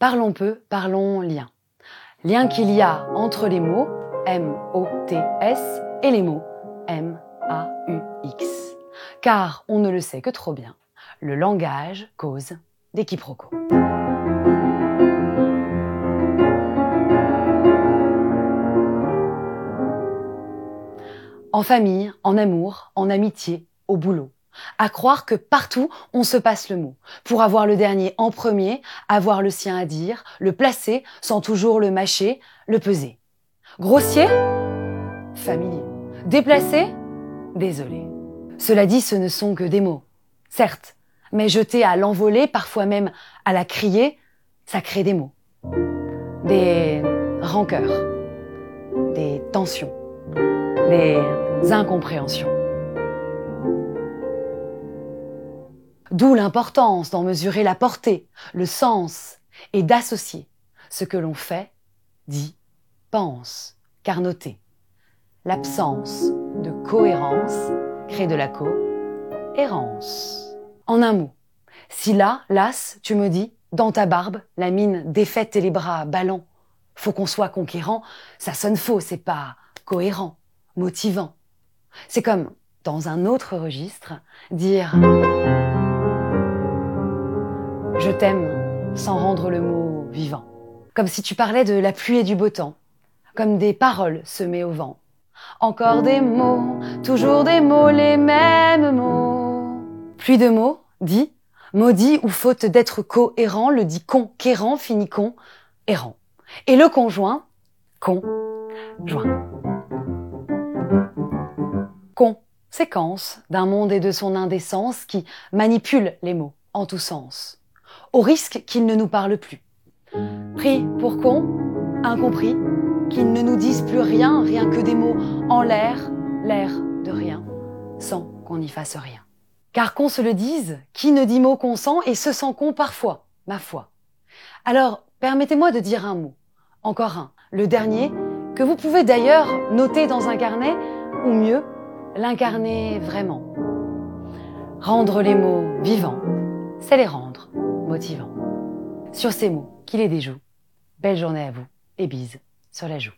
Parlons peu, parlons lien. Lien qu'il y a entre les mots M-O-T-S et les mots M-A-U-X. Car on ne le sait que trop bien, le langage cause des quiproquos. En famille, en amour, en amitié, au boulot. À croire que partout, on se passe le mot. Pour avoir le dernier en premier, avoir le sien à dire, le placer sans toujours le mâcher, le peser. Grossier Familier. Déplacé Désolé. Cela dit, ce ne sont que des mots. Certes, mais jetés à l'envolée, parfois même à la crier, ça crée des mots. Des rancœurs, des tensions, des incompréhensions. D'où l'importance d'en mesurer la portée, le sens et d'associer ce que l'on fait, dit, pense, car notez, l'absence de cohérence crée de la cohérence. En un mot, si là, las, tu me dis, dans ta barbe, la mine défaite et les bras ballants, faut qu'on soit conquérant, ça sonne faux, c'est pas cohérent, motivant. C'est comme, dans un autre registre, dire je t'aime sans rendre le mot vivant. Comme si tu parlais de la pluie et du beau temps, comme des paroles semées au vent. Encore des mots, toujours des mots, les mêmes mots. Pluie de mots, dit, maudit ou faute d'être cohérent, le dit conquérant finit con, errant. Et le conjoint, con, joint conséquence d'un monde et de son indécence qui manipule les mots en tous sens, au risque qu'ils ne nous parlent plus. Pris pour con, incompris, qu'ils ne nous disent plus rien, rien que des mots en l'air, l'air de rien, sans qu'on n'y fasse rien. Car qu'on se le dise, qui ne dit mot consent et se sent con parfois, ma foi. Alors, permettez-moi de dire un mot, encore un, le dernier, que vous pouvez d'ailleurs noter dans un carnet, ou mieux, l'incarner vraiment. Rendre les mots vivants, c'est les rendre motivants. Sur ces mots, qu'il est des joues. Belle journée à vous et bise sur la joue.